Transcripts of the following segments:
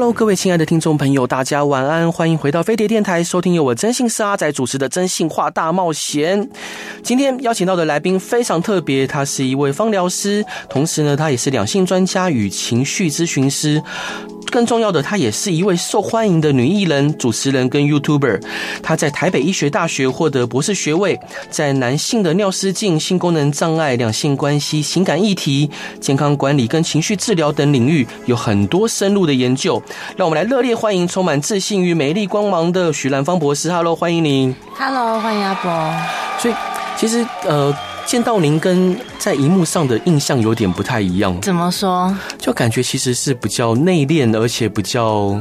Hello，各位亲爱的听众朋友，大家晚安，欢迎回到飞碟电台，收听由我真性是阿仔主持的《真性话大冒险》。今天邀请到的来宾非常特别，他是一位芳疗师，同时呢，他也是两性专家与情绪咨询师。更重要的，她也是一位受欢迎的女艺人、主持人跟 YouTuber。她在台北医学大学获得博士学位，在男性的尿失禁、性功能障碍、两性关系、情感议题、健康管理跟情绪治疗等领域有很多深入的研究。让我们来热烈欢迎充满自信与美丽光芒的徐兰芳博士。Hello，欢迎您。Hello，欢迎阿博。所以，其实呃。见到您跟在荧幕上的印象有点不太一样，怎么说？就感觉其实是比较内敛，而且比较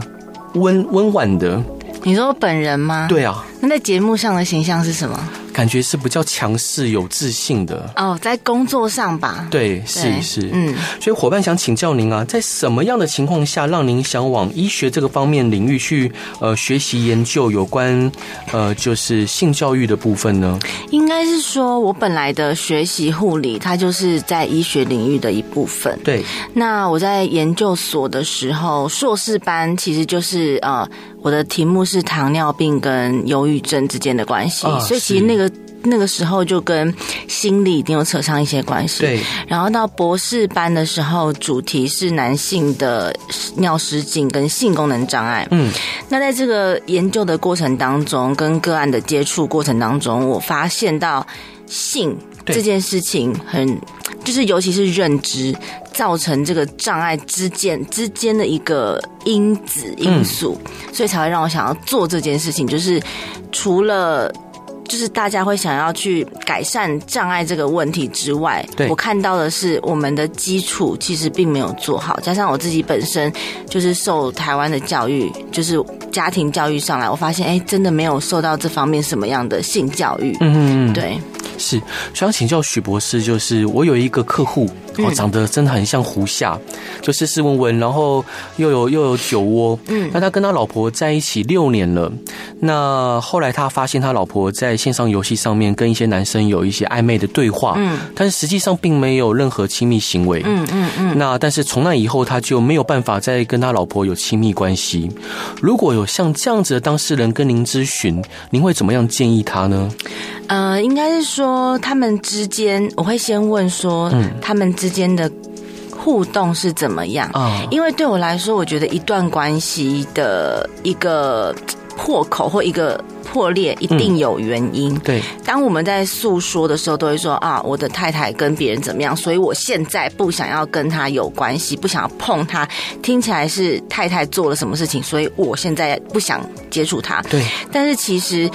温温婉的。你说本人吗？对啊。那在节目上的形象是什么？感觉是比较强势、有自信的哦，在工作上吧。对，是是，嗯。所以伙伴想请教您啊，在什么样的情况下让您想往医学这个方面领域去呃学习研究有关呃就是性教育的部分呢？应该是说我本来的学习护理，它就是在医学领域的一部分。对。那我在研究所的时候，硕士班其实就是呃，我的题目是糖尿病跟忧郁症之间的关系，哦，所以其实那个。那个时候就跟心理一定有扯上一些关系。对，然后到博士班的时候，主题是男性的尿失禁跟性功能障碍。嗯，那在这个研究的过程当中，跟个案的接触过程当中，我发现到性这件事情很，就是尤其是认知造成这个障碍之间之间的一个因子因素，嗯，所以才会让我想要做这件事情，就是除了。就是大家会想要去改善障碍这个问题之外，我看到的是我们的基础其实并没有做好，加上我自己本身就是受台湾的教育，就是家庭教育上来，我发现哎，真的没有受到这方面什么样的性教育。嗯嗯，对。是，想请教许博士，就是我有一个客户，哦，长得真的很像胡夏，就斯斯文文，然后又有又有酒窝，嗯，那他跟他老婆在一起六年了，那后来他发现他老婆在线上游戏上面跟一些男生有一些暧昧的对话，嗯，但是实际上并没有任何亲密行为，嗯嗯嗯，那但是从那以后他就没有办法再跟他老婆有亲密关系。如果有像这样子的当事人跟您咨询，您会怎么样建议他呢？呃，应该是说他们之间，我会先问说，他们之间的互动是怎么样？嗯，因为对我来说，我觉得一段关系的一个破口或一个破裂，一定有原因。嗯，对，当我们在诉说的时候，都会说啊，我的太太跟别人怎么样，所以我现在不想要跟他有关系，不想要碰他。听起来是太太做了什么事情，所以我现在不想接触他。对，但是其实。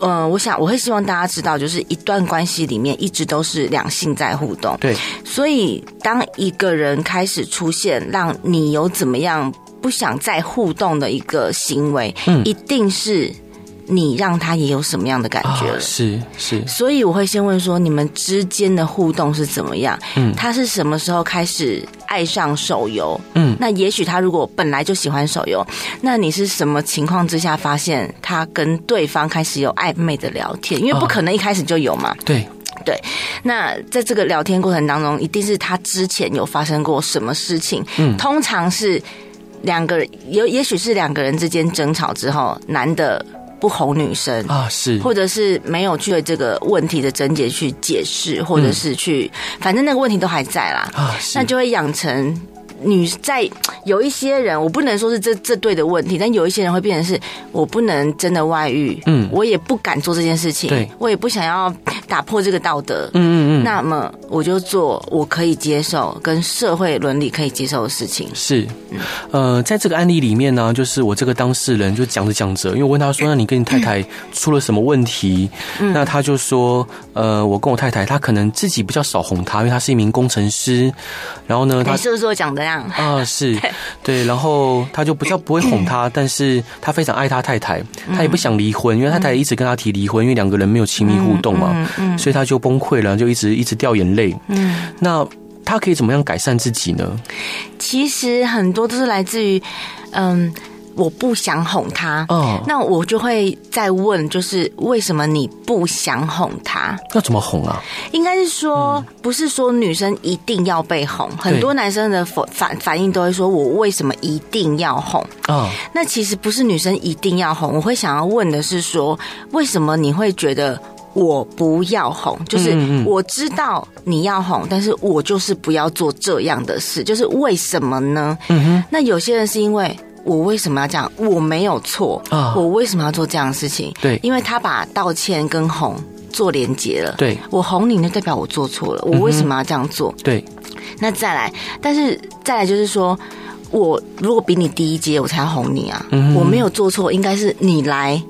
嗯，我想我会希望大家知道，就是一段关系里面一直都是两性在互动。对，所以当一个人开始出现让你有怎么样不想再互动的一个行为，嗯，一定是。你让他也有什么样的感觉了？是是，所以我会先问说，你们之间的互动是怎么样？嗯，他是什么时候开始爱上手游？嗯，那也许他如果本来就喜欢手游，那你是什么情况之下发现他跟对方开始有暧昧的聊天？因为不可能一开始就有嘛。对对，那在这个聊天过程当中，一定是他之前有发生过什么事情？嗯，通常是两个人也，也许是两个人之间争吵之后，男的。不哄女生。啊，是，或者是没有去对这个问题的症结去解释，或者是去，反正那个问题都还在啦。啊，那就会养成女在有一些人，我不能说是这这对的问题，但有一些人会变成是我不能真的外遇，嗯，我也不敢做这件事情，对，我也不想要打破这个道德，嗯嗯嗯，那么我就做我可以接受跟社会伦理可以接受的事情。是，呃，在这个案例里面呢，就是我这个当事人就讲着讲着，因为我问他说：“那你跟你太太出了什么问题？”嗯、那他就说：“呃，我跟我太太，她可能自己比较少哄她，因为她是一名工程师。然后呢，他是不是我讲的样？啊，是 对，然后他就比较不会哄他，但是他非常爱他太太，他也不想离婚，因为他太太一直跟他提离婚，因为两个人没有亲密互动嘛。”嗯，所以他就崩溃了，就一直一直掉眼泪。嗯，那他可以怎么样改善自己呢？其实很多都是来自于，嗯，我不想哄他。哦，那我就会再问，就是为什么你不想哄他？要怎么哄啊？应该是说，不是说女生一定要被哄，很多男生的反反反应都会说，我为什么一定要哄？哦，那其实不是女生一定要哄，我会想要问的是说，为什么你会觉得？我不要哄，就是我知道你要哄，但是我就是不要做这样的事，就是为什么呢？嗯哼。那有些人是因为我为什么要这样？我没有错啊，我为什么要做这样的事情？对，因为他把道歉跟哄做连结了。对，我哄你，那代表我做错了。我为什么要这样做？对。那再来，但是再来就是说，我如果比你低一阶，我才要哄你啊。我没有做错，应该是你来，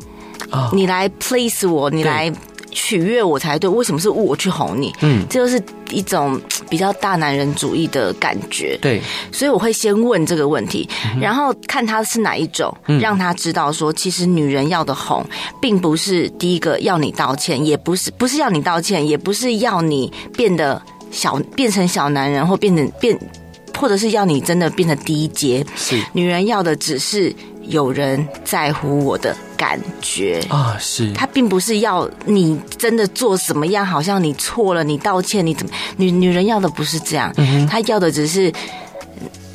你来 please 我，你来。取悦我才对，为什么是我去哄你？嗯，这就是一种比较大男人主义的感觉。对，所以我会先问这个问题，嗯、然后看他是哪一种，嗯、让他知道说，其实女人要的哄，并不是第一个要你道歉，也不是不是要你道歉，也不是要你变得小变成小男人，或变成变，或者是要你真的变得低阶。是，女人要的只是。有人在乎我的感觉。啊，是。他并不是要你真的做什么样，好像你错了，你道歉，你怎么女女人要的不是这样，嗯、她要的只是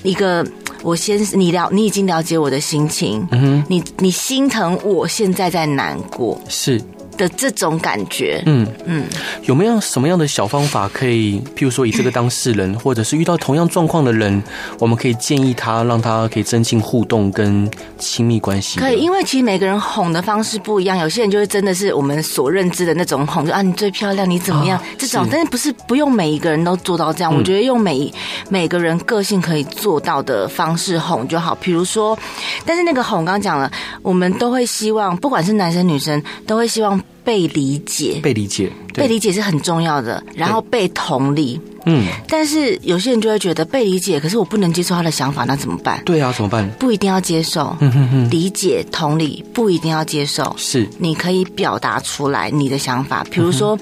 一个我先你了，你已经了解我的心情，嗯，你你心疼我现在在难过，是。的这种感觉，嗯嗯，有没有什么样的小方法可以，譬如说以这个当事人，或者是遇到同样状况的人，我们可以建议他，让他可以增进互动跟亲密关系？可以，因为其实每个人哄的方式不一样，有些人就是真的是我们所认知的那种哄，就啊你最漂亮，你怎么样、啊、这种，但是不是不用每一个人都做到这样？嗯、我觉得用每每个人个性可以做到的方式哄就好。比如说，但是那个哄刚刚讲了，我们都会希望，不管是男生女生，都会希望。被理解，被理解，被理解是很重要的。然后被同理，嗯。但是有些人就会觉得被理解，可是我不能接受他的想法，那怎么办？对啊，怎么办？不一定要接受，嗯哼哼。理解、同理不一定要接受，是。你可以表达出来你的想法，比如说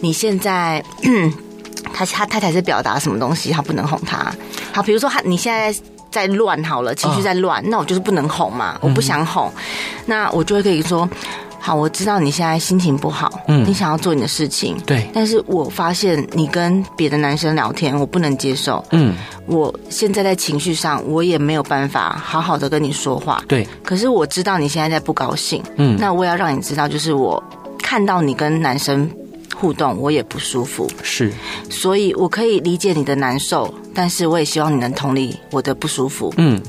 你现在，他他太太是表达什么东西，他不能哄他。好，比如说他你现在在乱，好了，情绪在乱，那我就是不能哄嘛，我不想哄，那我就会可以说。好，我知道你现在心情不好，嗯，你想要做你的事情，对。但是我发现你跟别的男生聊天，我不能接受，嗯。我现在在情绪上，我也没有办法好好的跟你说话，对。可是我知道你现在在不高兴，嗯。那我要让你知道，就是我看到你跟男生互动，我也不舒服，是。所以我可以理解你的难受，但是我也希望你能同理我的不舒服，嗯。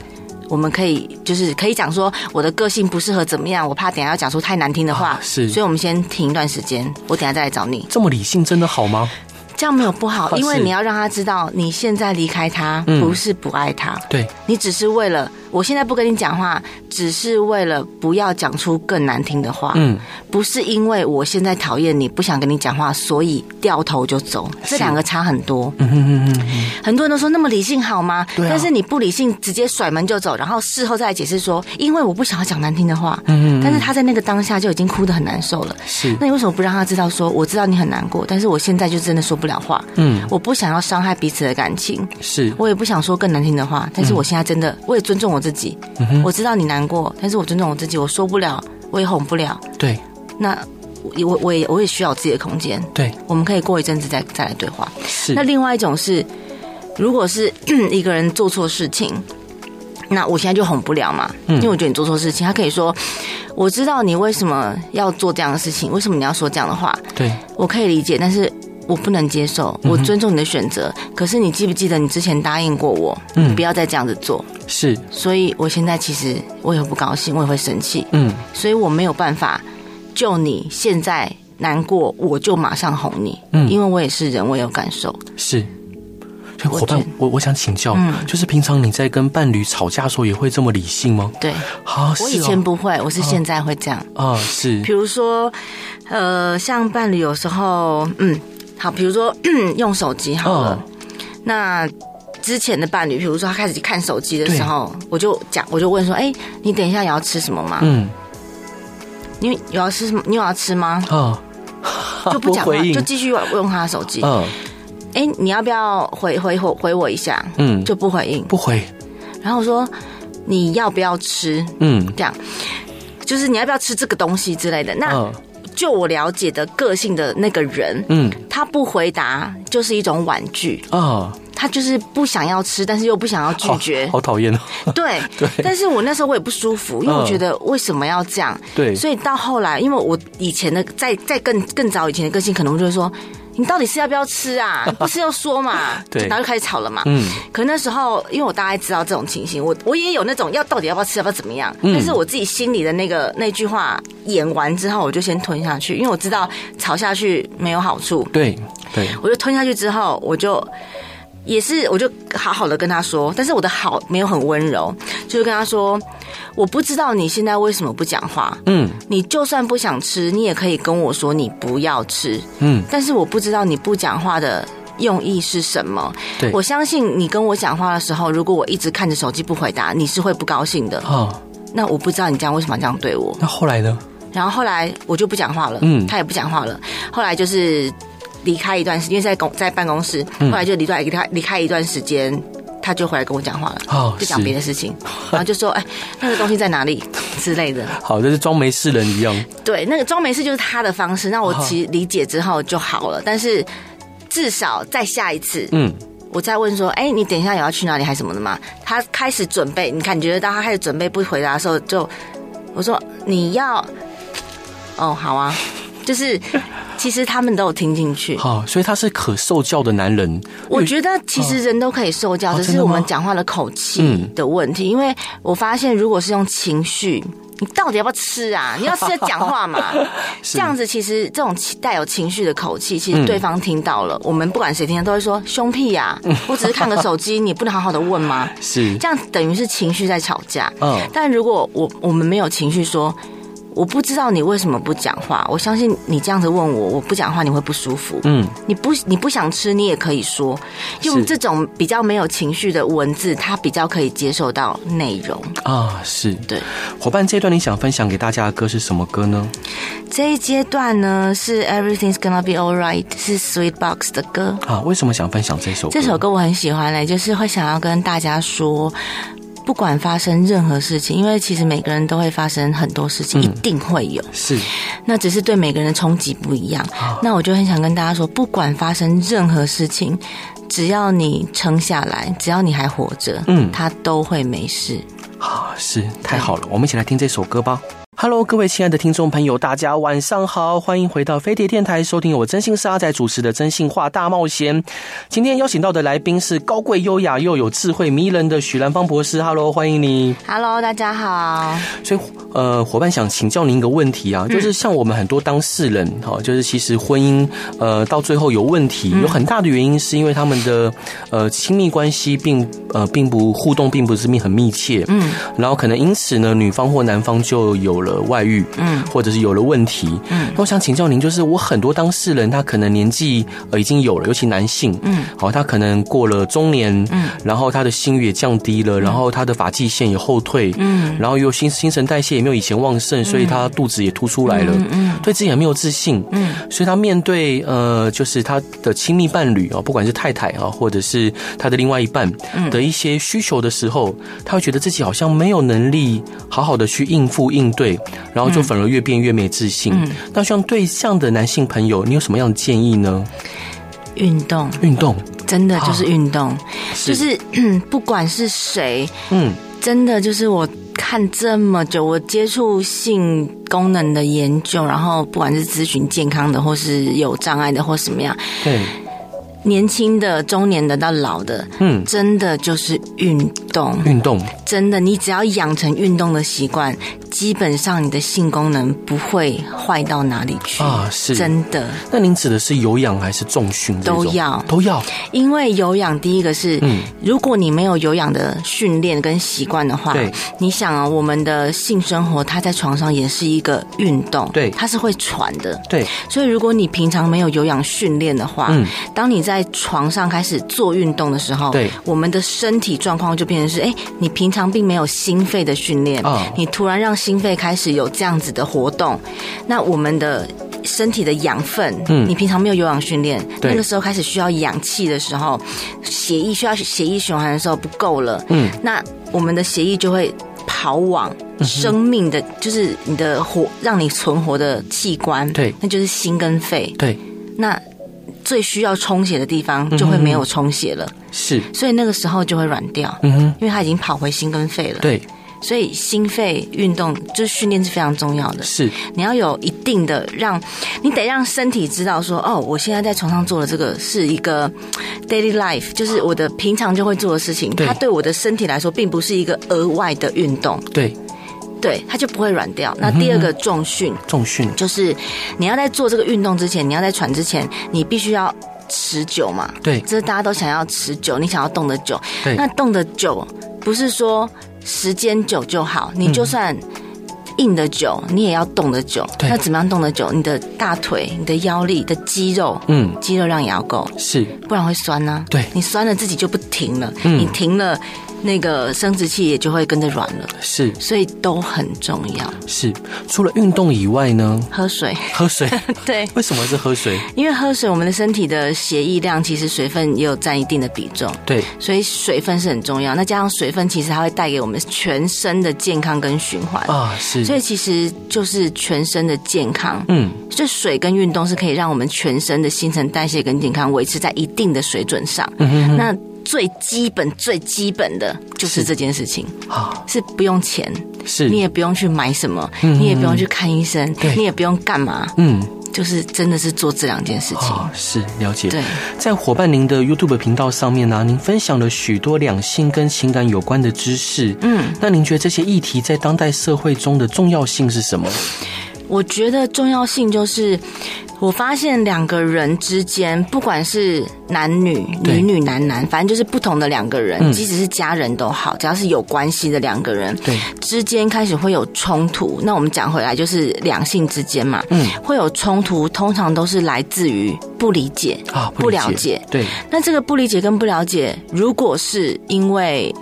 我们可以就是可以讲说我的个性不适合怎么样，我怕等下要讲出太难听的话，是，所以我们先停一段时间，我等下再来找你。这么理性真的好吗？这样没有不好，因为你要让他知道你现在离开他不是不爱他，对，你只是为了。我现在不跟你讲话，只是为了不要讲出更难听的话。嗯，不是因为我现在讨厌你，不想跟你讲话，所以掉头就走。这两个差很多。嗯嗯嗯嗯。很多人都说那么理性好吗？对啊。但是你不理性，直接甩门就走，然后事后再来解释说，因为我不想要讲难听的话。嗯嗯。但是他在那个当下就已经哭得很难受了。是。那你为什么不让他知道说，我知道你很难过，但是我现在就真的说不了话。嗯。我不想要伤害彼此的感情。是。我也不想说更难听的话，但是我现在真的，我也尊重我自己。嗯。我知道你难过，但是我尊重我自己，我说不了，我也哄不了。对，那我我也我也需要自己的空间。对，我们可以过一阵子再再来对话。是。那另外一种是，如果是一个人做错事情，那我现在就哄不了嘛，嗯，因为我觉得你做错事情，他可以说，我知道你为什么要做这样的事情，为什么你要说这样的话？对，我可以理解，但是。我不能接受，我尊重你的选择。嗯、可是你记不记得你之前答应过我，嗯，你不要再这样子做。是，所以我现在其实我也会不高兴，我也会生气。嗯，所以我没有办法救你现在难过，我就马上哄你，嗯，因为我也是人，我有感受，是。伙伴，我我想请教，嗯，就是平常你在跟伴侣吵架的时候，也会这么理性吗？对，好，我以前不会，我是现在会这样。啊，是。比如说，呃，像伴侣有时候，嗯，好，比如说 用手机好了，那之前的伴侣，比如说他开始看手机的时候，我就讲，我就问说，哎，你等一下也要吃什么吗？嗯，你有要吃什么？你有要吃吗？啊，就不讲话，就继续用他的手机。嗯。哎、欸，你要不要回回回回我一下？嗯，就不回应，不回。然后我说你要不要吃？嗯，这样就是你要不要吃这个东西之类的。那就我了解的个性的那个人，嗯，他不回答就是一种婉拒啊，他就是不想要吃，但是又不想要拒绝，好讨厌哦。对 对，但是我那时候我也不舒服，因为我觉得为什么要这样？对，所以到后来，因为我以前的在在更更早以前的个性，可能就是说。你到底是要不要吃啊？不是要说嘛？对，然后就开始吵了嘛。嗯。可那时候，因为我大概知道这种情形，我我也有那种要到底要不要吃，要不要怎么样。嗯。但是我自己心里的那个那句话演完之后，我就先吞下去，因为我知道吵下去没有好处。对对。我就吞下去之后，我就也是，我就好好的跟他说，但是我的好没有很温柔，就是跟他说。我不知道你现在为什么不讲话。嗯，你就算不想吃，你也可以跟我说你不要吃。嗯，但是我不知道你不讲话的用意是什么。对，我相信你跟我讲话的时候，如果我一直看着手机不回答，你是会不高兴的。哦，那我不知道你这样为什么这样对我。那后来呢？然后后来我就不讲话了。嗯，他也不讲话了。后来就是离开一段时间，因为在公在办公室。后来就离开离开离开一段时间。他就回来跟我讲话了，哦、就讲别的事情，然后就说：“哎，那个东西在哪里 之类的。”好，就是装没事人一样。对，那个装没事就是他的方式。那我其实理解之后就好了。哦、但是至少再下一次，嗯，我再问说：“哎，你等一下也要去哪里还是什么的吗？”他开始准备，你感觉到他开始准备不回答的时候，就我说：“你要哦，好啊。”就是，其实他们都有听进去。好，所以他是可受教的男人。我觉得其实人都可以受教，只是我们讲话的口气的问题。因为我发现，如果是用情绪，你到底要不要吃啊？你要吃要讲话嘛？这样子其实这种带有情绪的口气，其实对方听到了，我们不管谁听到都会说凶屁呀！我只是看个手机，你不能好好的问吗？是这样，等于是情绪在吵架。嗯，但如果我我们没有情绪说。我不知道你为什么不讲话。我相信你这样子问我，我不讲话你会不舒服。嗯，你不你不想吃，你也可以说，用这种比较没有情绪的文字，他比较可以接受到内容啊。是对，伙伴，这一段你想分享给大家的歌是什么歌呢？这一阶段呢是 Everything's Gonna Be Alright，是 Sweet Box 的歌啊。为什么想分享这首歌？这首歌我很喜欢嘞，就是会想要跟大家说。不管发生任何事情，因为其实每个人都会发生很多事情，嗯、一定会有。是，那只是对每个人的冲击不一样。哦、那我就很想跟大家说，不管发生任何事情，只要你撑下来，只要你还活着，嗯，他都会没事。啊，是太好了，我们一起来听这首歌吧。Hello，各位亲爱的听众朋友，大家晚上好，欢迎回到飞碟电台，收听我真心是阿仔主持的《真心话大冒险》。今天邀请到的来宾是高贵优雅又有智慧迷人的许兰芳博士。Hello，欢迎你。Hello，大家好。所以，呃，伙伴想请教您一个问题啊，就是像我们很多当事人，哈，就是其实婚姻，呃，到最后有问题，有很大的原因是因为他们的呃亲密关系并呃并不互动，并不是密很密切，嗯，然后可能因此呢，女方或男方就有了外遇，嗯，或者是有了问题，嗯，那我想请教您，就是我很多当事人，他可能年纪呃已经有了，尤其男性，嗯，好，他可能过了中年，嗯，然后他的性欲也降低了，然后他的发际线也后退，嗯，然后又新新陈代谢也没有以前旺盛，所以他肚子也凸出来了，嗯，对自己也没有自信，嗯，所以他面对呃，就是他的亲密伴侣啊，不管是太太啊，或者是他的另外一半的一些需求的时候，他会觉得自己好像没有能力好好的去应付应对。然后就反而越变越没自信。嗯，那像对象的男性朋友，你有什么样的建议呢？运动，运动，真的就是运动，啊、就是，是不管是谁，嗯，真的就是我看这么久，我接触性功能的研究，然后不管是咨询健康的，或是有障碍的，或什么样，对。年轻的、中年的到老的，嗯，真的就是运动，运动，真的，你只要养成运动的习惯，基本上你的性功能不会坏到哪里去。啊，是。真的。那您指的是有氧还是重训？都要。都要，因为有氧第一个是，嗯，如果你没有有氧的训练跟习惯的话，对，你想啊，我们的性生活它在床上也是一个运动，对，它是会喘的，对，所以如果你平常没有有氧训练的话，嗯，当你在床上开始做运动的时候，对，我们的身体状况就变成是，哎，你平常并没有心肺的训练，哦，你突然让心肺开始有这样子的活动，那我们的。身体的养分，嗯，你平常没有有氧训练，那个时候开始需要氧气的时候，血液需要血液循环的时候不够了，嗯，那我们的血液就会跑往生命的，就是你的活，让你存活的器官，对，那就是心跟肺，对，那最需要充血的地方就会没有充血了，是，所以那个时候就会软掉，嗯哼，因为它已经跑回心跟肺了，对。所以心肺运动就是训练是非常重要的，是。你要有一定的让，你得让身体知道说，哦，我现在在床上做的这个是一个 daily life，就是我的平常就会做的事情，它对我的身体来说并不是一个额外的运动，对，对，它就不会软掉。那第二个重训，重训就是你要在做这个运动之前，你要在喘之前，你必须要持久嘛，对，这是大家都想要持久，你想要动得久，对，那动得久不是说。时间久就好，你就算硬的久，嗯、你也要动的久。那怎么样动的久？你的大腿、你的腰力、你的肌肉，嗯，肌肉量也要够，是，不然会酸呢、啊。对，你酸了自己就不停了，嗯、你停了。那个生殖器也就会跟着软了，是，所以都很重要。是，除了运动以外呢？喝水，喝水，对。为什么是喝水？因为喝水，我们的身体的血液量其实水分也有占一定的比重，对。所以水分是很重要。那加上水分，其实它会带给我们全身的健康跟循环啊，是。所以其实就是全身的健康，嗯，这水跟运动是可以让我们全身的新陈代谢跟健康维持在一定的水准上。嗯哼哼，那。最基本、最基本的就是这件事情。啊，是不用钱，是。你也不用去买什么，你也不用去看医生，你也不用干嘛，嗯，就是真的是做这两件事情。是了解。对，在伙伴您的 YouTube 频道上面呢，您分享了许多两性跟情感有关的知识，嗯，那您觉得这些议题在当代社会中的重要性是什么？我觉得重要性就是。我发现两个人之间，不管是男女、女女、男男，反正就是不同的两个人，即使是家人都好，只要是有关系的两个人，对之间开始会有冲突。那我们讲回来，就是两性之间嘛，嗯，会有冲突，通常都是来自于不理解啊，不了解。对，那这个不理解跟不了解，如果是因为。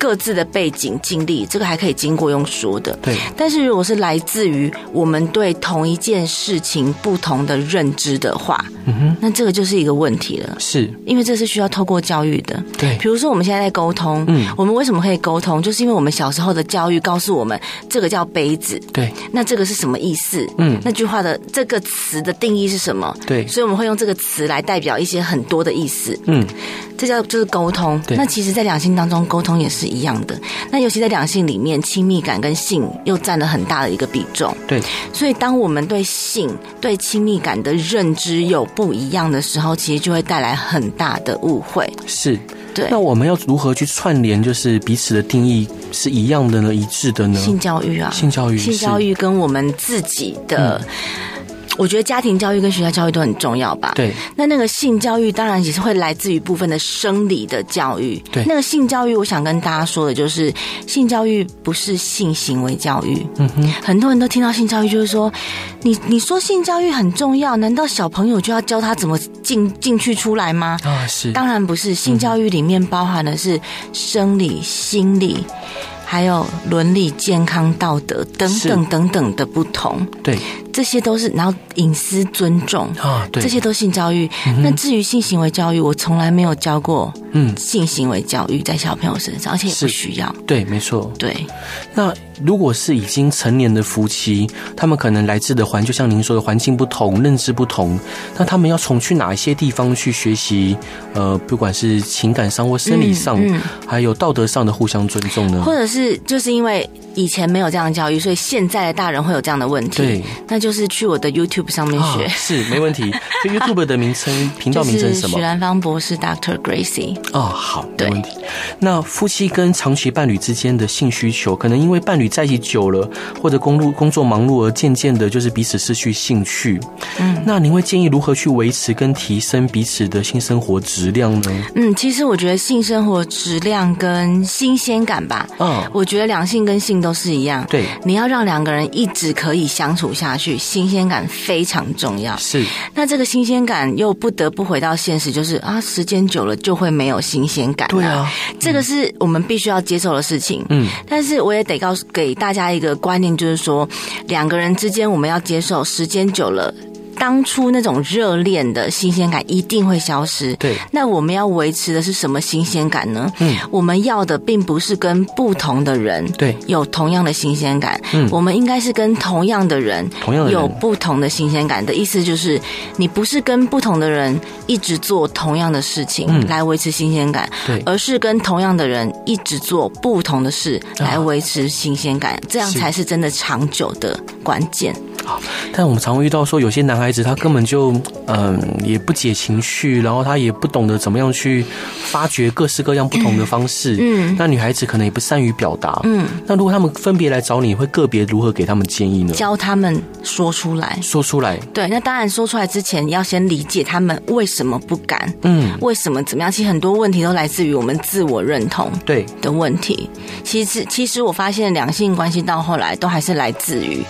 各自的背景经历，这个还可以经过用说的。对，但是如果是来自于我们对同一件事情不同的认知的话，嗯哼，那这个就是一个问题了。是，因为这是需要透过教育的。对，比如说我们现在在沟通，嗯，我们为什么可以沟通？就是因为我们小时候的教育告诉我们，这个叫杯子。对，那这个是什么意思？嗯，那句话的这个词的定义是什么？对，所以我们会用这个词来代表一些很多的意思。嗯。这叫就是沟通。对，那其实，在两性当中，沟通也是一样的。那尤其在两性里面，亲密感跟性又占了很大的一个比重。对，所以当我们对性、对亲密感的认知有不一样的时候，其实就会带来很大的误会。是，对。那我们要如何去串联，就是彼此的定义是一样的呢？一致的呢？性教育啊，性教育，性教育跟我们自己的。嗯我觉得家庭教育跟学校教育都很重要吧。对。那那个性教育当然也是会来自于部分的生理的教育。对。那个性教育，我想跟大家说的就是，性教育不是性行为教育。嗯哼。很多人都听到性教育，就是说，你你说性教育很重要，难道小朋友就要教他怎么进进去出来吗？啊，是。当然不是，性教育里面包含的是生理、心理。还有伦理、健康、道德等等等等的不同，对，这些都是。然后隐私、尊重啊，对，这些都性教育。嗯、那至于性行为教育，我从来没有教过。嗯，性行为教育在小朋友身上，而且也不需要。对，没错。对。那如果是已经成年的夫妻，他们可能来自的环，就像您说的环境不同，认知不同，那他们要从去哪一些地方去学习？呃，不管是情感上或生理上，还有道德上的互相尊重呢？或者是就是因为以前没有这样的教育，所以现在的大人会有这样的问题。对，那就是去我的 YouTube 上面学。哦、是没问题。就 YouTube 的名称，频道名称是什么？许兰芳博士，Dr. Gracie。哦，好，没问题。那夫妻跟长期伴侣之间的性需求，可能因为伴侣在一起久了，或者工作工作忙碌而渐渐的，就是彼此失去兴趣。嗯，那您会建议如何去维持跟提升彼此的性生活质量呢？嗯，其实我觉得性生活质量跟新鲜感吧。嗯、哦，我觉得两性跟性都是一样。对，你要让两个人一直可以相处下去，新鲜感非常重要。是，那这个新鲜感又不得不回到现实，就是啊，时间久了就会没有新鲜感。对啊，这个是我们必须要接受的事情。嗯，但是我也得告诉给大家一个观念，就是说两个人之间我们要接受，时间久了。当初那种热恋的新鲜感一定会消失。对，那我们要维持的是什么新鲜感呢？嗯，我们要的并不是跟不同的人对。有同样的新鲜感。嗯，我们应该是跟同样的人同样有不同的新鲜感的意思就是，你不是跟不同的人一直做同样的事情来维持新鲜感，对，而是跟同样的人一直做不同的事来维持新鲜感，这样才是真的长久的关键。但我们常会遇到说，有些男孩子他根本就嗯也不解情绪，然后他也不懂得怎么样去发掘各式各样不同的方式。嗯，那女孩子可能也不善于表达。嗯，那如果他们分别来找你，会个别如何给他们建议呢？教他们说出来，说出来。对，那当然说出来之前，你要先理解他们为什么不敢。嗯，为什么怎么样？其实很多问题都来自于我们自我认同对的问题。其实，其实我发现两性关系到后来都还是来自于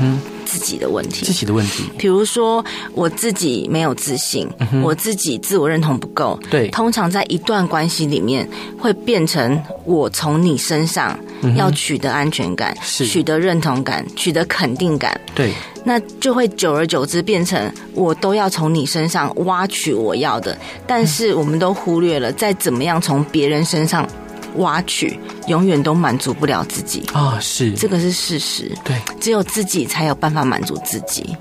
嗯。自己的问题，自己的问题，比如说我自己没有自信，嗯、我自己自我认同不够，对，通常在一段关系里面会变成我从你身上要取得安全感，取得认同感，取得肯定感，对，那就会久而久之变成我都要从你身上挖取我要的，但是我们都忽略了再怎么样从别人身上。挖取永远都满足不了自己啊，是这个是事实。对，只有自己才有办法满足自己。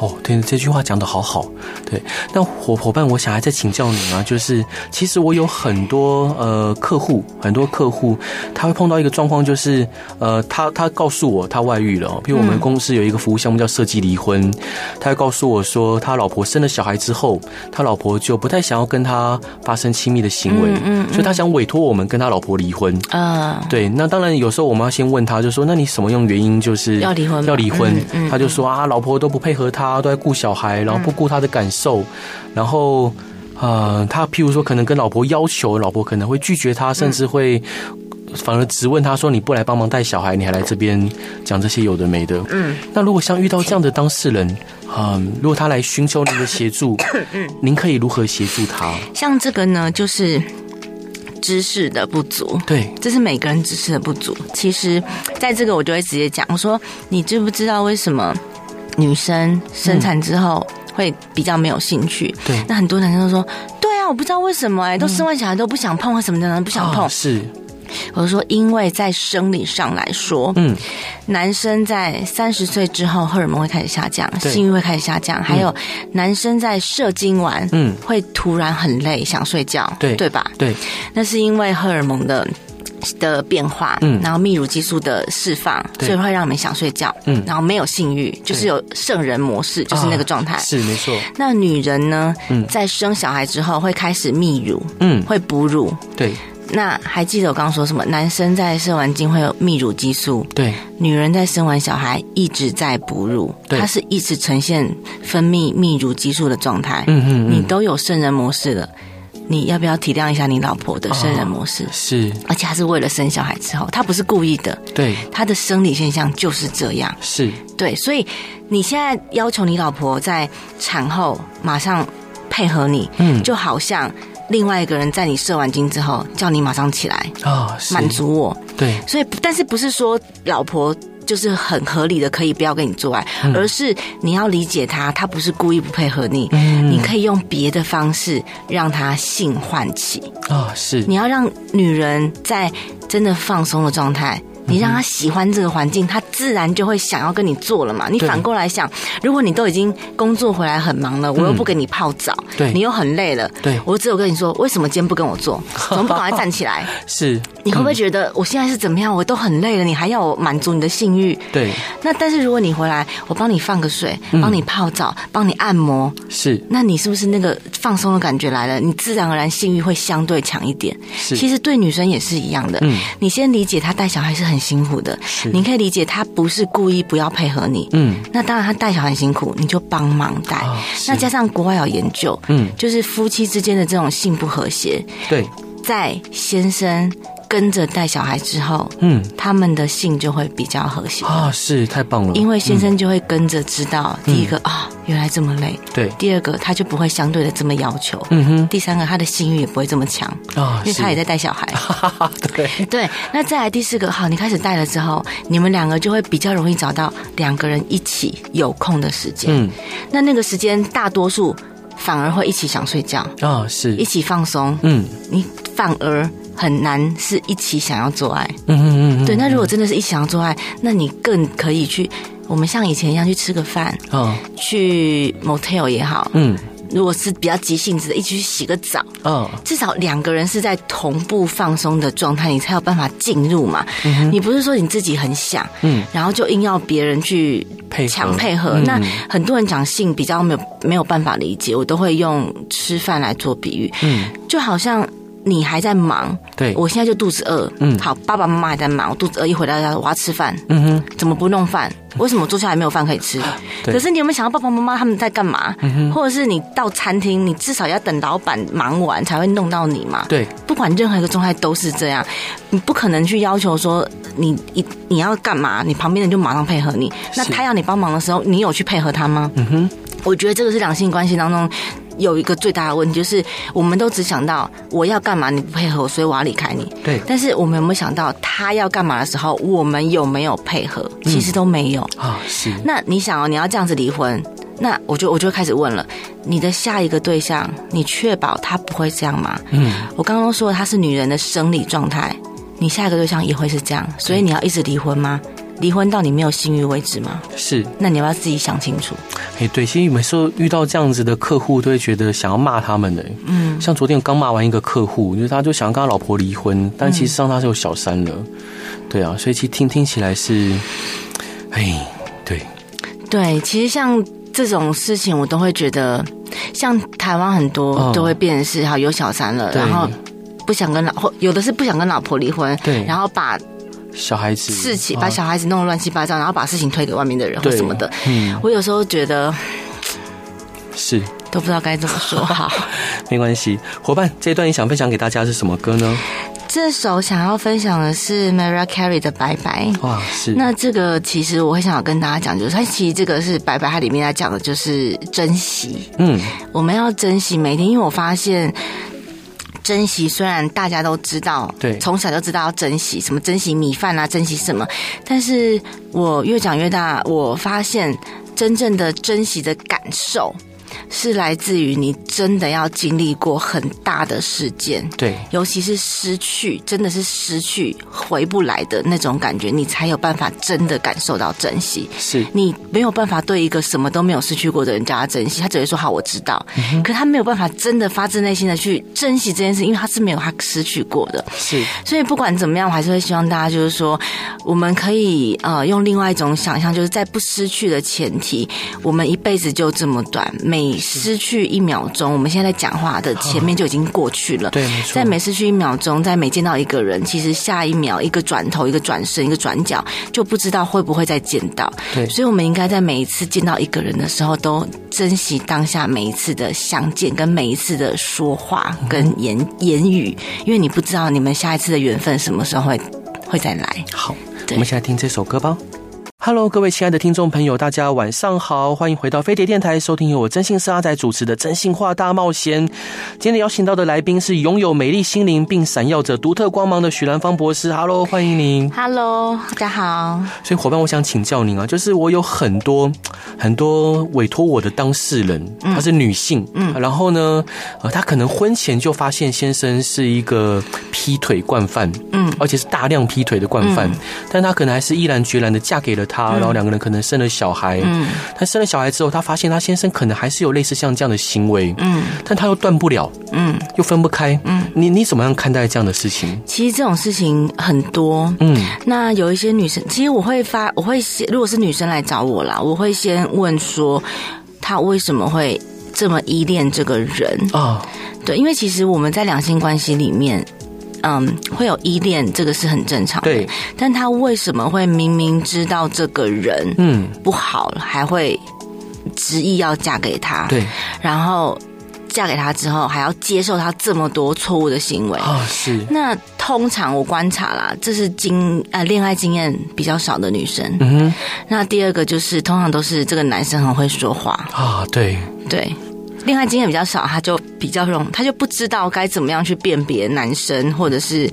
哦，对，这句话讲的好好。对，那伙伙伴，我想还在请教你啊，就是其实我有很多呃客户，很多客户他会碰到一个状况，就是呃，他他告诉我他外遇了。比如我们公司有一个服务项目叫设计离婚，他会告诉我说，他老婆生了小孩之后，他老婆就不太想要跟他发生亲密的行为，嗯，嗯，嗯，所以他想委托我们跟他老婆离婚。啊，对，那当然有时候我们要先问他，就说那你什么用原因就是要离婚？要离婚？他就说啊，老婆都不配合他。他都在顾小孩，然后不顾他的感受，然后，呃，他譬如说可能跟老婆要求，老婆可能会拒绝他，甚至会反而质问他说：“你不来帮忙带小孩，你还来这边讲这些有的没的。”嗯，那如果像遇到这样的当事人，嗯，如果他来寻求您的协助，嗯，您可以如何协助他？像这个呢，就是知识的不足，对，这是每个人知识的不足。其实，在这个我就会直接讲，我说：“你知不知道为什么？”女生生产之后会比较没有兴趣，嗯、对。那很多男生都说：“对啊，我不知道为什么、欸，哎，都生完小孩都不想碰，或什么的，不想碰。哦”是，我就说，因为在生理上来说，嗯，男生在三十岁之后荷尔蒙会开始下降，性欲会开始下降，还有男生在射精完，嗯，会突然很累，想睡觉，对，对吧？对，那是因为荷尔蒙的。的变化，嗯，然后泌乳激素的释放，所以会让我们想睡觉，嗯，然后没有性欲，就是有圣人模式，就是那个状态，是没错。那女人呢，嗯，在生小孩之后会开始泌乳，嗯，会哺乳，对。那还记得我刚刚说什么？男生在射完精会有泌乳激素，对。女人在生完小孩一直在哺乳，对，它是一直呈现分泌泌乳激素的状态，嗯嗯，你都有圣人模式了。你要不要体谅一下你老婆的生人模式？哦、是，而且他是为了生小孩之后，她不是故意的。对，她的生理现象就是这样。是，对，所以你现在要求你老婆在产后马上配合你，嗯，就好像另外一个人在你射完精之后叫你马上起来啊，满、哦、足我。对，所以但是不是说老婆。就是很合理的，可以不要跟你做爱，嗯、而是你要理解他，他不是故意不配合你，嗯、你可以用别的方式让他性唤起。啊、哦，是，你要让女人在真的放松的状态，你让他喜欢这个环境，他自然就会想要跟你做了嘛。你反过来想，如果你都已经工作回来很忙了，我又不给你泡澡，对，你又很累了，对，我只有跟你说，为什么今天不跟我做？怎么不赶快站起来？是，你会不会觉得我现在是怎么样？我都很累了，你还要我满足你的性欲？对。那但是如果你回来，我帮你放个水，帮你泡澡，帮你按摩，是，那你是不是那个放松的感觉来了？你自然而然性欲会相对强一点。是，其实对女生也是一样的。嗯，你先理解她带小孩是很辛苦的，是，你可以理解他不是故意不要配合你。嗯，那当然他带小孩很辛苦，你就帮忙带。那加上国外有研究，嗯，就是夫妻之间的这种性不和谐，对，在先生。跟着带小孩之后，嗯，他们的性就会比较和谐啊，是太棒了。因为先生就会跟着知道，第一个啊，原来这么累，对。第二个，他就不会相对的这么要求，嗯哼。第三个，他的性欲也不会这么强啊，因为他也在带小孩，对对。那再来第四个，好，你开始带了之后，你们两个就会比较容易找到两个人一起有空的时间，嗯。那那个时间，大多数反而会一起想睡觉啊，是一起放松，嗯，你反而。很难是一起想要做爱，嗯嗯嗯，对。那如果真的是一起想要做爱，那你更可以去，我们像以前一样去吃个饭，哦，去 motel 也好，嗯。如果是比较急性子的，一起去洗个澡，嗯，至少两个人是在同步放松的状态，你才有办法进入嘛。嗯，你不是说你自己很想，嗯，然后就硬要别人去强配合。配合，那很多人讲性比较没有没有办法理解，我都会用吃饭来做比喻，嗯，就好像。你还在忙，对，我现在就肚子饿，嗯，好，爸爸妈妈还在忙，我肚子饿，一回到家我要吃饭，嗯哼，怎么不弄饭？为什么坐下来没有饭可以吃？可是你有没有想到爸爸妈妈他们在干嘛？嗯哼，或者是你到餐厅，你至少要等老板忙完才会弄到你嘛？对，不管任何一个状态都是这样，你不可能去要求说你一你要干嘛，你旁边人就马上配合你。那他要你帮忙的时候，你有去配合他吗？嗯哼，我觉得这个是两性关系当中。有一个最大的问题，就是我们都只想到我要干嘛，你不配合我，所以我要离开你。对。但是我们有没有想到，他要干嘛的时候，我们有没有配合？其实都没有啊。是。那你想哦，你要这样子离婚，那我就我就开始问了，你的下一个对象，你确保他不会这样吗？嗯。我刚刚说他是女人的生理状态，你下一个对象也会是这样，所以你要一直离婚吗？离婚到你没有信誉为止吗？是，那你要不要自己想清楚？哎、欸，对，其实每次遇到这样子的客户，都会觉得想要骂他们的。嗯，像昨天我刚骂完一个客户，就是他就想要跟他老婆离婚，但其实上他是有小三了。嗯、对啊，所以其实听听起来是，哎，对，对，其实像这种事情，我都会觉得，像台湾很多都会变成是哈有小三了，对然后不想跟老婆，有的是不想跟老婆离婚，对，然后把。小孩子事情把小孩子弄得乱七八糟，然后把事情推给外面的人或什么的。嗯，我有时候觉得是都不知道该怎么说好。没关系，伙伴，这一段你想分享给大家是什么歌呢？这首想要分享的是 Mariah Carey 的《拜拜》。哇，是。那这个其实我会想要跟大家讲，就是它其实这个是《拜拜》，它里面在讲的就是珍惜。嗯，我们要珍惜每一天，因为我发现。珍惜，虽然大家都知道，对，从小就知道要珍惜什么，珍惜米饭啊，珍惜什么。但是我越长越大，我发现真正的珍惜的感受。是来自于你真的要经历过很大的事件，对，尤其是失去，真的是失去回不来的那种感觉，你才有办法真的感受到珍惜。是你没有办法对一个什么都没有失去过的人叫他珍惜，他只会说好，我知道，嗯、可他没有办法真的发自内心的去珍惜这件事，因为他是没有他失去过的。是，所以不管怎么样，我还是会希望大家就是说，我们可以呃用另外一种想象，就是在不失去的前提，我们一辈子就这么短，每失去一秒钟，我们现在在讲话的前面就已经过去了。对，没错。在每失去一秒钟，在每见到一个人，其实下一秒一个转头、一个转身、一个转角，就不知道会不会再见到。对，所以我们应该在每一次见到一个人的时候，都珍惜当下每一次的相见，跟每一次的说话跟言言语，因为你不知道你们下一次的缘分什么时候会会再来。好，我们现在听这首歌吧。Hello，各位亲爱的听众朋友，大家晚上好，欢迎回到飞碟电台，收听由我真心是阿仔主持的《真心话大冒险》。今天邀请到的来宾是拥有美丽心灵并闪耀着独特光芒的许兰芳博士。Hello，欢迎您。Hello，大家好。所以伙伴，我想请教您啊，就是我有很多很多委托我的当事人，她是女性，嗯，然后呢，呃，她可能婚前就发现先生是一个劈腿惯犯，嗯，而且是大量劈腿的惯犯，嗯，但她可能还是毅然决然的嫁给了。他，然后两个人可能生了小孩，嗯，他生了小孩之后，他发现他先生可能还是有类似像这样的行为，嗯，但他又断不了，嗯，又分不开，嗯，你你怎么样看待这样的事情？其实这种事情很多，嗯，那有一些女生，其实我会发，我会先，如果是女生来找我啦，我会先问说，她为什么会这么依恋这个人？啊？哦，对，因为其实我们在两性关系里面。嗯，会有依恋，这个是很正常的。对，但他为什么会明明知道这个人嗯不好，嗯、还会执意要嫁给他？对，然后嫁给他之后，还要接受他这么多错误的行为啊、哦？是。那通常我观察啦，这是经呃恋爱经验比较少的女生。嗯哼。那第二个就是，通常都是这个男生很会说话啊。对对。恋爱经验比较少，他就比较容，他就不知道该怎么样去辨别男生或者是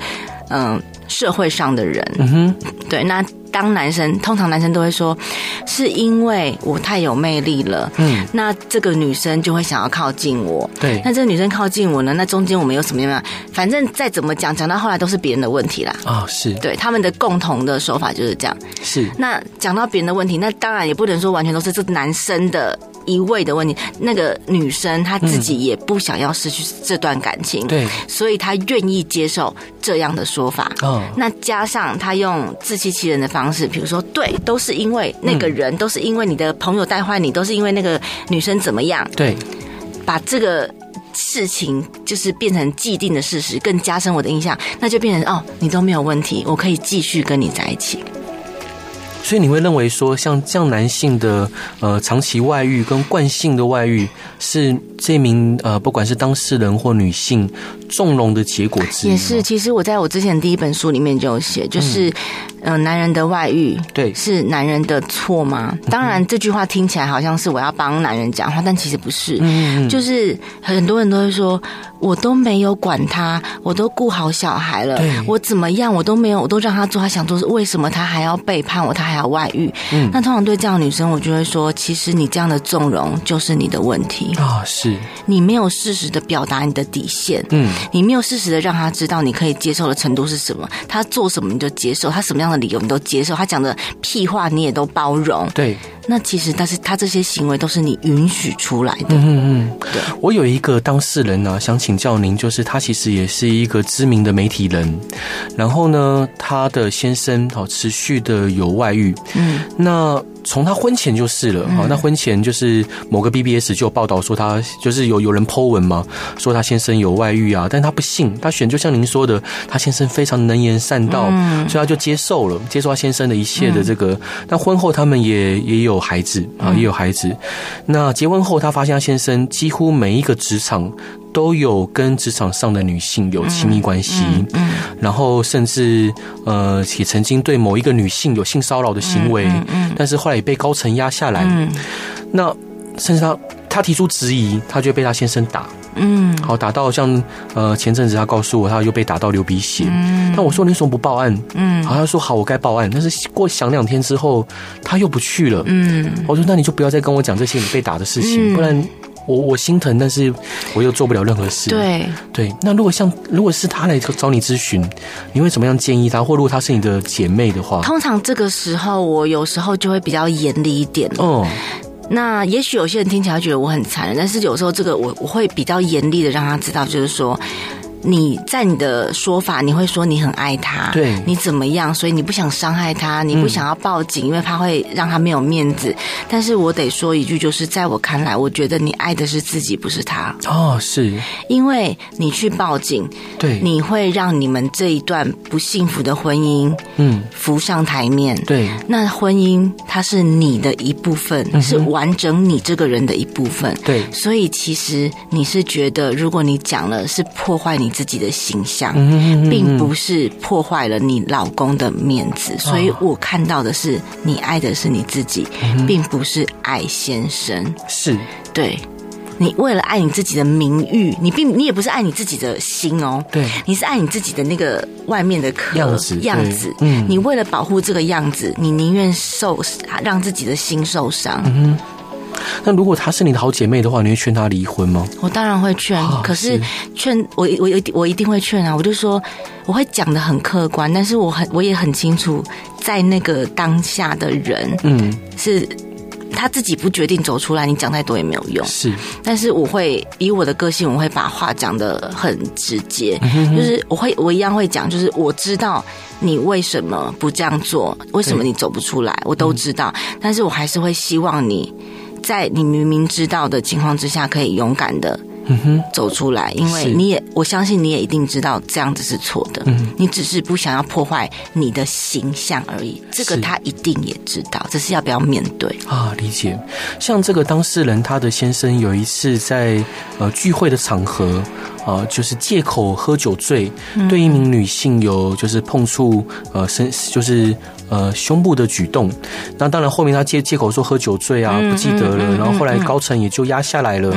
嗯社会上的人。嗯哼，对。那当男生，通常男生都会说，是因为我太有魅力了。嗯，那这个女生就会想要靠近我。对，那这个女生靠近我呢？那中间我们有什么样？反正再怎么讲，讲到后来都是别人的问题啦。啊、哦，是。对，他们的共同的手法就是这样。是。那讲到别人的问题，那当然也不能说完全都是这男生的。一味的问题，那个女生她自己也不想要失去这段感情，对，所以她愿意接受这样的说法。哦，那加上她用自欺欺人的方式，比如说，对，都是因为那个人，都是因为你的朋友带坏你，都是因为那个女生怎么样？对，把这个事情就是变成既定的事实，更加深我的印象，那就变成哦，你都没有问题，我可以继续跟你在一起。所以你会认为说，像这样男性的呃长期外遇跟惯性的外遇，是这名呃不管是当事人或女性纵容的结果之一？也是。其实我在我之前第一本书里面就有写，就是。嗯，男人的外遇，对，是男人的错吗？当然，这句话听起来好像是我要帮男人讲话，但其实不是。嗯，就是很多人都会说，我都没有管他，我都顾好小孩了，我怎么样，我都没有，我都让他做他想做，为什么他还要背叛我，他还要外遇？嗯，那通常对这样的女生，我就会说，其实你这样的纵容就是你的问题啊，是你没有适时的表达你的底线，嗯，你没有适时的让他知道你可以接受的程度是什么，他做什么你就接受，他什么样的。理由你都接受，他讲的屁话你也都包容，对。那其实，但是他这些行为都是你允许出来的。嗯嗯，对。我有一个当事人呢、啊，想请教您，就是他其实也是一个知名的媒体人，然后呢，他的先生好持续的有外遇，嗯，那。从他婚前就是了啊，那婚前就是某个 BBS 就有报道说他就是有有人 po 文嘛，说他先生有外遇啊，但他不信，他选就像您说的，他先生非常能言善道，所以他就接受了，接受他先生的一切的这个。那婚后他们也也有孩子啊，也有孩子。那结婚后，他发现他先生几乎每一个职场。都有跟职场上的女性有亲密关系，嗯然后甚至呃也曾经对某一个女性有性骚扰的行为，嗯嗯、但是后来也被高层压下来。嗯、那甚至他他提出质疑，他就被他先生打，嗯，好打到像呃前阵子他告诉我，他又被打到流鼻血。嗯，那我说你为什么不报案？嗯，好，他说好，我该报案。但是过想两天之后，他又不去了。嗯，我说那你就不要再跟我讲这些你被打的事情，嗯、不然。我我心疼，但是我又做不了任何事。对对，那如果像如果是他来找你咨询，你会怎么样建议他？或如果他是你的姐妹的话，通常这个时候我有时候就会比较严厉一点。哦，那也许有些人听起来觉得我很残忍，但是有时候这个我我会比较严厉的让他知道，就是说。你在你的说法，你会说你很爱他，对，你怎么样？所以你不想伤害他，你不想要报警，嗯、因为他会让他没有面子。但是我得说一句，就是在我看来，我觉得你爱的是自己，不是他。哦，是，因为你去报警，对，你会让你们这一段不幸福的婚姻，嗯，浮上台面。对，那婚姻它是你的一部分，嗯、是完整你这个人的一部分。对，所以其实你是觉得，如果你讲了，是破坏你。自己的形象，并不是破坏了你老公的面子。所以我看到的是，你爱的是你自己，并不是爱先生。是，对。你为了爱你自己的名誉，你并你也不是爱你自己的心哦。对，你是爱你自己的那个外面的壳样子。样子，嗯，你为了保护这个样子，你宁愿受让自己的心受伤。嗯哼。那如果她是你的好姐妹的话，你会劝她离婚吗？我当然会劝，哦、可是劝我我我我一定会劝啊！我就说我会讲的很客观，但是我很我也很清楚，在那个当下的人，嗯，是。他自己不决定走出来，你讲再多也没有用。是，但是我会以我的个性，我会把话讲的很直接，就是我会我一样会讲，就是我知道你为什么不这样做，为什么你走不出来，我都知道，但是我还是会希望你在你明明知道的情况之下，可以勇敢的。走出来，因为你也，我相信你也一定知道这样子是错的。嗯，你只是不想要破坏你的形象而已。这个他一定也知道，只是要不要面对啊？理解。像这个当事人，他的先生有一次在呃聚会的场合。啊，就是借口喝酒醉，对一名女性有就是碰触呃身就是呃胸部的举动。那当然后面他借借口说喝酒醉啊，不记得了。然后后来高层也就压下来了。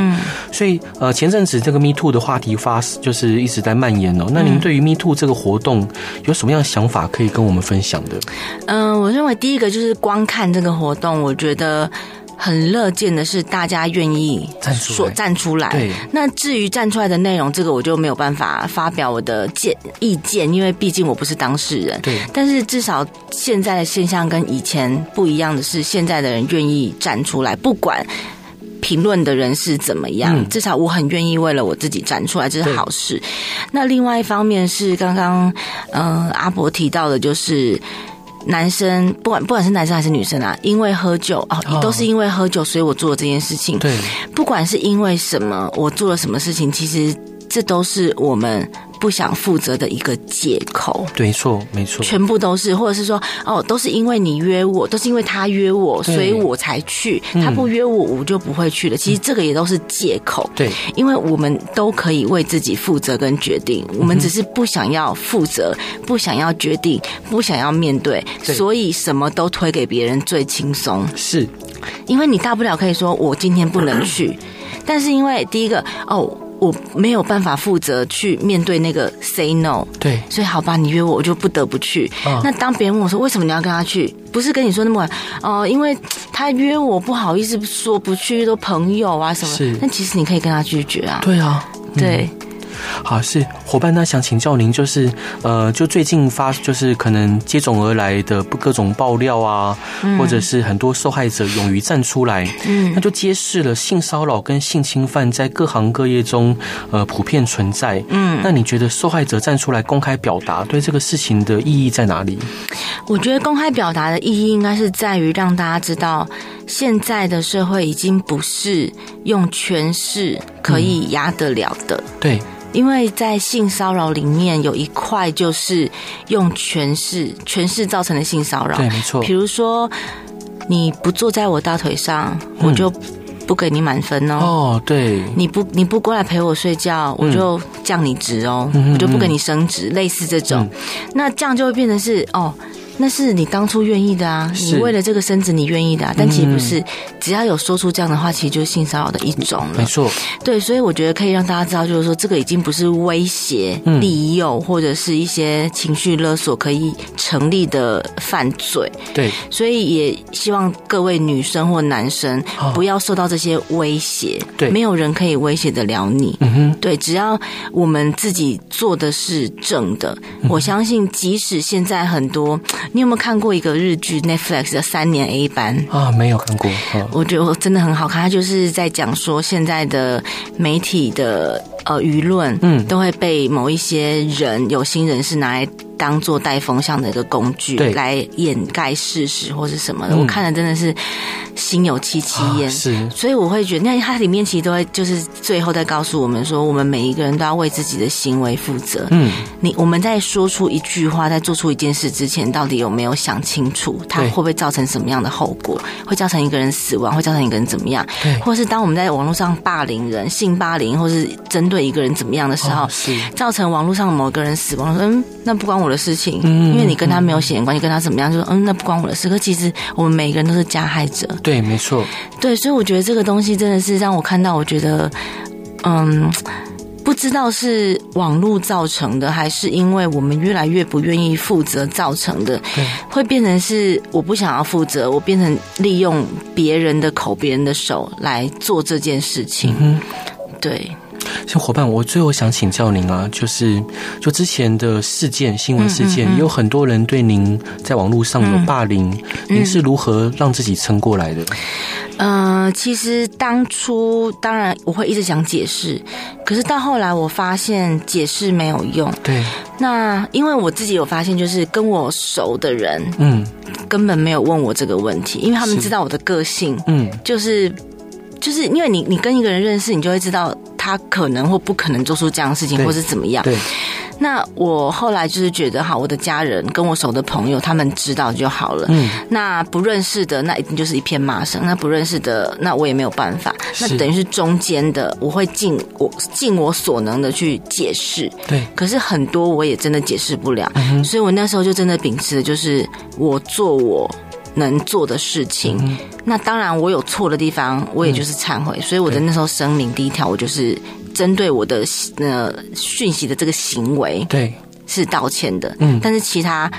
所以呃前阵子这个 Me Too 的话题发就是一直在蔓延哦。那您对于 Me Too 这个活动有什么样的想法可以跟我们分享的？嗯，我认为第一个就是光看这个活动，我觉得。很乐见的是，大家愿意说站出来。对，那至于站出来的内容，这个我就没有办法发表我的见意见，因为毕竟我不是当事人。对，但是至少现在的现象跟以前不一样的是，现在的人愿意站出来，不管评论的人是怎么样，嗯、至少我很愿意为了我自己站出来，这是好事。那另外一方面是刚刚嗯阿伯提到的，就是。男生不管不管是男生还是女生啊，因为喝酒哦，都是因为喝酒，所以我做了这件事情。对，不管是因为什么，我做了什么事情，其实这都是我们。不想负责的一个借口，没错，没错，全部都是，或者是说，哦，都是因为你约我，都是因为他约我，所以我才去。他不约我，我就不会去了。其实这个也都是借口，对，因为我们都可以为自己负责跟决定，我们只是不想要负责，不想要决定，不想要面对，所以什么都推给别人最轻松。是，因为你大不了可以说我今天不能去，但是因为第一个，哦。我没有办法负责去面对那个 say no，对，所以好吧，你约我，我就不得不去。哦、那当别人问我说，为什么你要跟他去？不是跟你说那么晚哦、呃，因为他约我，不好意思说不去，都朋友啊什么。是，但其实你可以跟他拒绝啊。对啊，嗯、对。好，是伙伴，那想请教您，就是呃，就最近发，就是可能接踵而来的不各种爆料啊，嗯、或者是很多受害者勇于站出来，嗯，那就揭示了性骚扰跟性侵犯在各行各业中呃普遍存在，嗯，那你觉得受害者站出来公开表达，对这个事情的意义在哪里？我觉得公开表达的意义应该是在于让大家知道，现在的社会已经不是用权势可以压得了的，嗯、对。因为在性骚扰里面有一块就是用权势、权势造成的性骚扰。对，没错。比如说，你不坐在我大腿上，我就不给你满分哦。哦，对。你不你不过来陪我睡觉，我就降你职哦，我就不给你升职，类似这种。那这样就会变成是哦。那是你当初愿意的啊，你为了这个身子你愿意的啊，但其实不是，只要有说出这样的话，其实就是性骚扰的一种了。没错，对，所以我觉得可以让大家知道，就是说这个已经不是威胁、利诱或者是一些情绪勒索可以成立的犯罪。对，所以也希望各位女生或男生不要受到这些威胁。对，没有人可以威胁得了你。嗯哼，对，只要我们自己做的是正的，我相信即使现在很多。你有没有看过一个日剧 Netflix 的《三年 A 班》啊？没有看过。我觉得真的很好看，它就是在讲说现在的媒体的呃舆论，嗯，都会被某一些人有心人士拿来当做带风向的一个工具，对，来掩盖事实或是什么的。嗯、我看了真的是心有戚戚焉，是，所以我会觉得，那它里面其实都会就是最后再告诉我们说，我们每一个人都要为自己的行为负责。嗯，你我们在说出一句话，在做出一件事之前，到底有没有想清楚，它会不会造成什么样的后果？会造成一个人死亡，会造成一个人怎么样？对，或是当我们在网络上霸凌人、性霸凌，或是针对一个人怎么样的时候，哦、是造成网络上某个人死亡，嗯，那不关我的事情，嗯，因为你跟他没有血缘关系，跟他怎么样，就说嗯，那不关我的事。可其实我们每个人都是加害者，对，没错，对，所以我觉得这个东西真的是让我看到，我觉得，嗯。不知道是网络造成的，还是因为我们越来越不愿意负责造成的，会变成是我不想要负责，我变成利用别人的口、别人的手来做这件事情。嗯、对，像伙伴，我最后想请教您啊，就是就之前的事件、新闻事件，嗯嗯嗯，有很多人对您在网络上有霸凌，嗯、您是如何让自己撑过来的？嗯、呃，其实当初当然我会一直想解释，可是到后来我发现解释没有用。对，那因为我自己有发现，就是跟我熟的人，嗯，根本没有问我这个问题，因为他们知道我的个性，嗯，就是就是因为你你跟一个人认识，你就会知道他可能或不可能做出这样的事情，或是怎么样。对。那我后来就是觉得，好，我的家人跟我熟的朋友，他们知道就好了。嗯。那不认识的，那一定就是一片骂声。那不认识的，那我也没有办法。那等于是中间的，我会尽我尽我所能的去解释。对。可是很多我也真的解释不了。嗯。所以我那时候就真的秉持的就是我做我能做的事情。嗯。那当然我有错的地方，我也就是忏悔。所以我的那时候声明第一条，我就是。针对我的呃讯息的这个行为，对，是道歉的。嗯，但是其他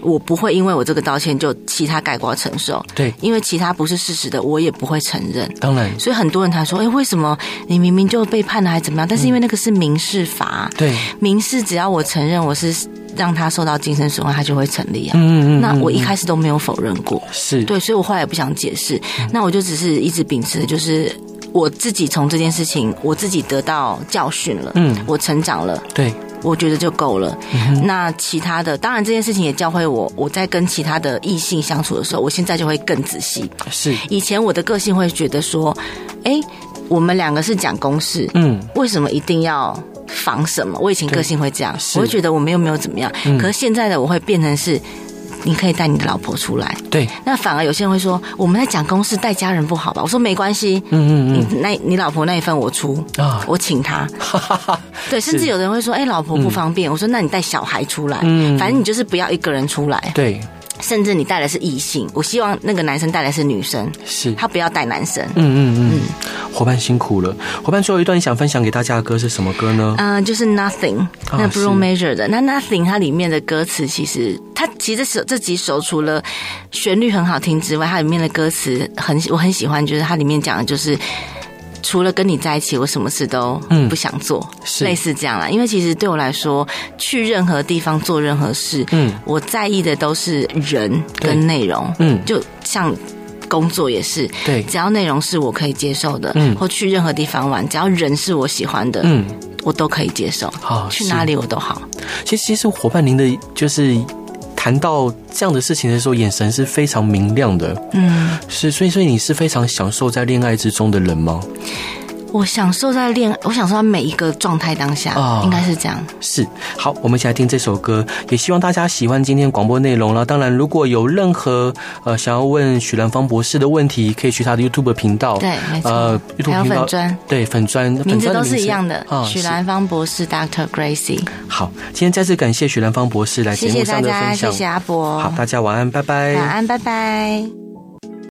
我不会因为我这个道歉就其他概括承受。对，因为其他不是事实的，我也不会承认。当然，所以很多人他说：“哎，为什么你明明就被判了，还怎么样？”但是因为那个是民事法，对，民事只要我承认我是让他受到精神损害，他就会成立啊。嗯嗯，那我一开始都没有否认过，是对，所以我后来也不想解释。那我就只是一直秉持的就是。我自己从这件事情，我自己得到教训了，嗯，我成长了，对，我觉得就够了。嗯、那其他的，当然这件事情也教会我，我在跟其他的异性相处的时候，我现在就会更仔细。是，以前我的个性会觉得说，哎，我们两个是讲公事，嗯，为什么一定要防什么？我以前个性会这样，我会觉得我们又没有怎么样，嗯、可是现在的我会变成是。你可以带你的老婆出来，对。那反而有些人会说，我们在讲公事，带家人不好吧？我说没关系，嗯嗯嗯。你那，你老婆那一份我出啊，我请他。对，甚至有人会说，哎，老婆不方便。我说，那你带小孩出来，嗯，反正你就是不要一个人出来。对。甚至你带的是异性，我希望那个男生带的是女生，是他不要带男生。嗯嗯嗯。伙伴辛苦了，伙伴最后一段你想分享给大家的歌是什么歌呢？嗯、呃，就是 Nothing，那 Bruno Major 的。那 Nothing 它里面的歌词其实，它其实这首这几首除了旋律很好听之外，它里面的歌词很我很喜欢，就是它里面讲的就是。除了跟你在一起，我什么事都不想做，嗯、类似这样啦。因为其实对我来说，去任何地方做任何事，嗯，我在意的都是人跟内容，嗯，就像工作也是，对，只要内容是我可以接受的，嗯，或去任何地方玩，只要人是我喜欢的，嗯，我都可以接受，好，去哪里我都好。其实，其实伙伴，您的就是。谈到这样的事情的时候，眼神是非常明亮的。嗯，是，所以，所以你是非常享受在恋爱之中的人吗？我享受在恋，我享受在每一个状态当下，应该是这样。是，好，我们一起来听这首歌，也希望大家喜欢今天广播内容了。当然，如果有任何呃想要问许兰芳博士的问题，可以去他的 YouTube 频道。对，没错。呃，YouTube 频道，粉专，对，粉专，名字都是一样的。许兰芳博士，Dr. Gracie。好，今天再次感谢许兰芳博士来节目上的分享。谢谢阿伯。好，大家晚安，拜拜。晚安，拜拜。